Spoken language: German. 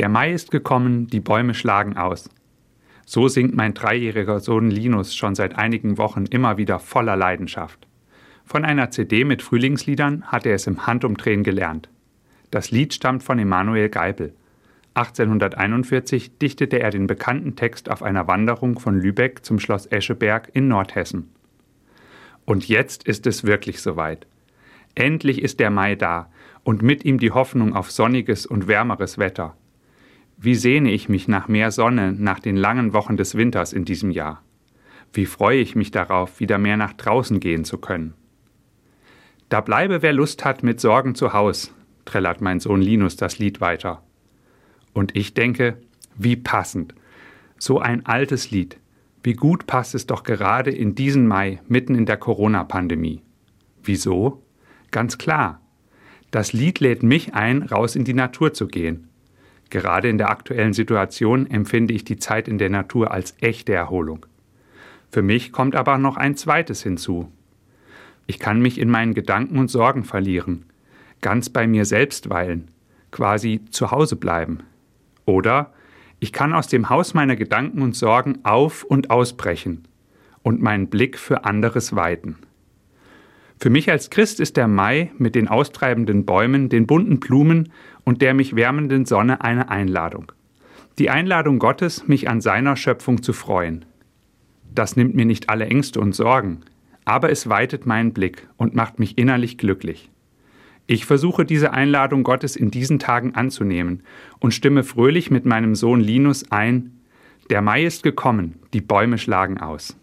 Der Mai ist gekommen, die Bäume schlagen aus. So singt mein dreijähriger Sohn Linus schon seit einigen Wochen immer wieder voller Leidenschaft. Von einer CD mit Frühlingsliedern hat er es im Handumdrehen gelernt. Das Lied stammt von Emanuel Geipel. 1841 dichtete er den bekannten Text auf einer Wanderung von Lübeck zum Schloss Escheberg in Nordhessen. Und jetzt ist es wirklich soweit. Endlich ist der Mai da und mit ihm die Hoffnung auf sonniges und wärmeres Wetter. Wie sehne ich mich nach mehr Sonne nach den langen Wochen des Winters in diesem Jahr. Wie freue ich mich darauf, wieder mehr nach draußen gehen zu können. Da bleibe, wer Lust hat, mit Sorgen zu Haus, trällert mein Sohn Linus das Lied weiter. Und ich denke, wie passend. So ein altes Lied. Wie gut passt es doch gerade in diesen Mai, mitten in der Corona-Pandemie. Wieso? Ganz klar. Das Lied lädt mich ein, raus in die Natur zu gehen, Gerade in der aktuellen Situation empfinde ich die Zeit in der Natur als echte Erholung. Für mich kommt aber noch ein zweites hinzu. Ich kann mich in meinen Gedanken und Sorgen verlieren, ganz bei mir selbst weilen, quasi zu Hause bleiben. Oder ich kann aus dem Haus meiner Gedanken und Sorgen auf und ausbrechen und meinen Blick für anderes weiten. Für mich als Christ ist der Mai mit den austreibenden Bäumen, den bunten Blumen und der mich wärmenden Sonne eine Einladung. Die Einladung Gottes, mich an seiner Schöpfung zu freuen. Das nimmt mir nicht alle Ängste und Sorgen, aber es weitet meinen Blick und macht mich innerlich glücklich. Ich versuche diese Einladung Gottes in diesen Tagen anzunehmen und stimme fröhlich mit meinem Sohn Linus ein, der Mai ist gekommen, die Bäume schlagen aus.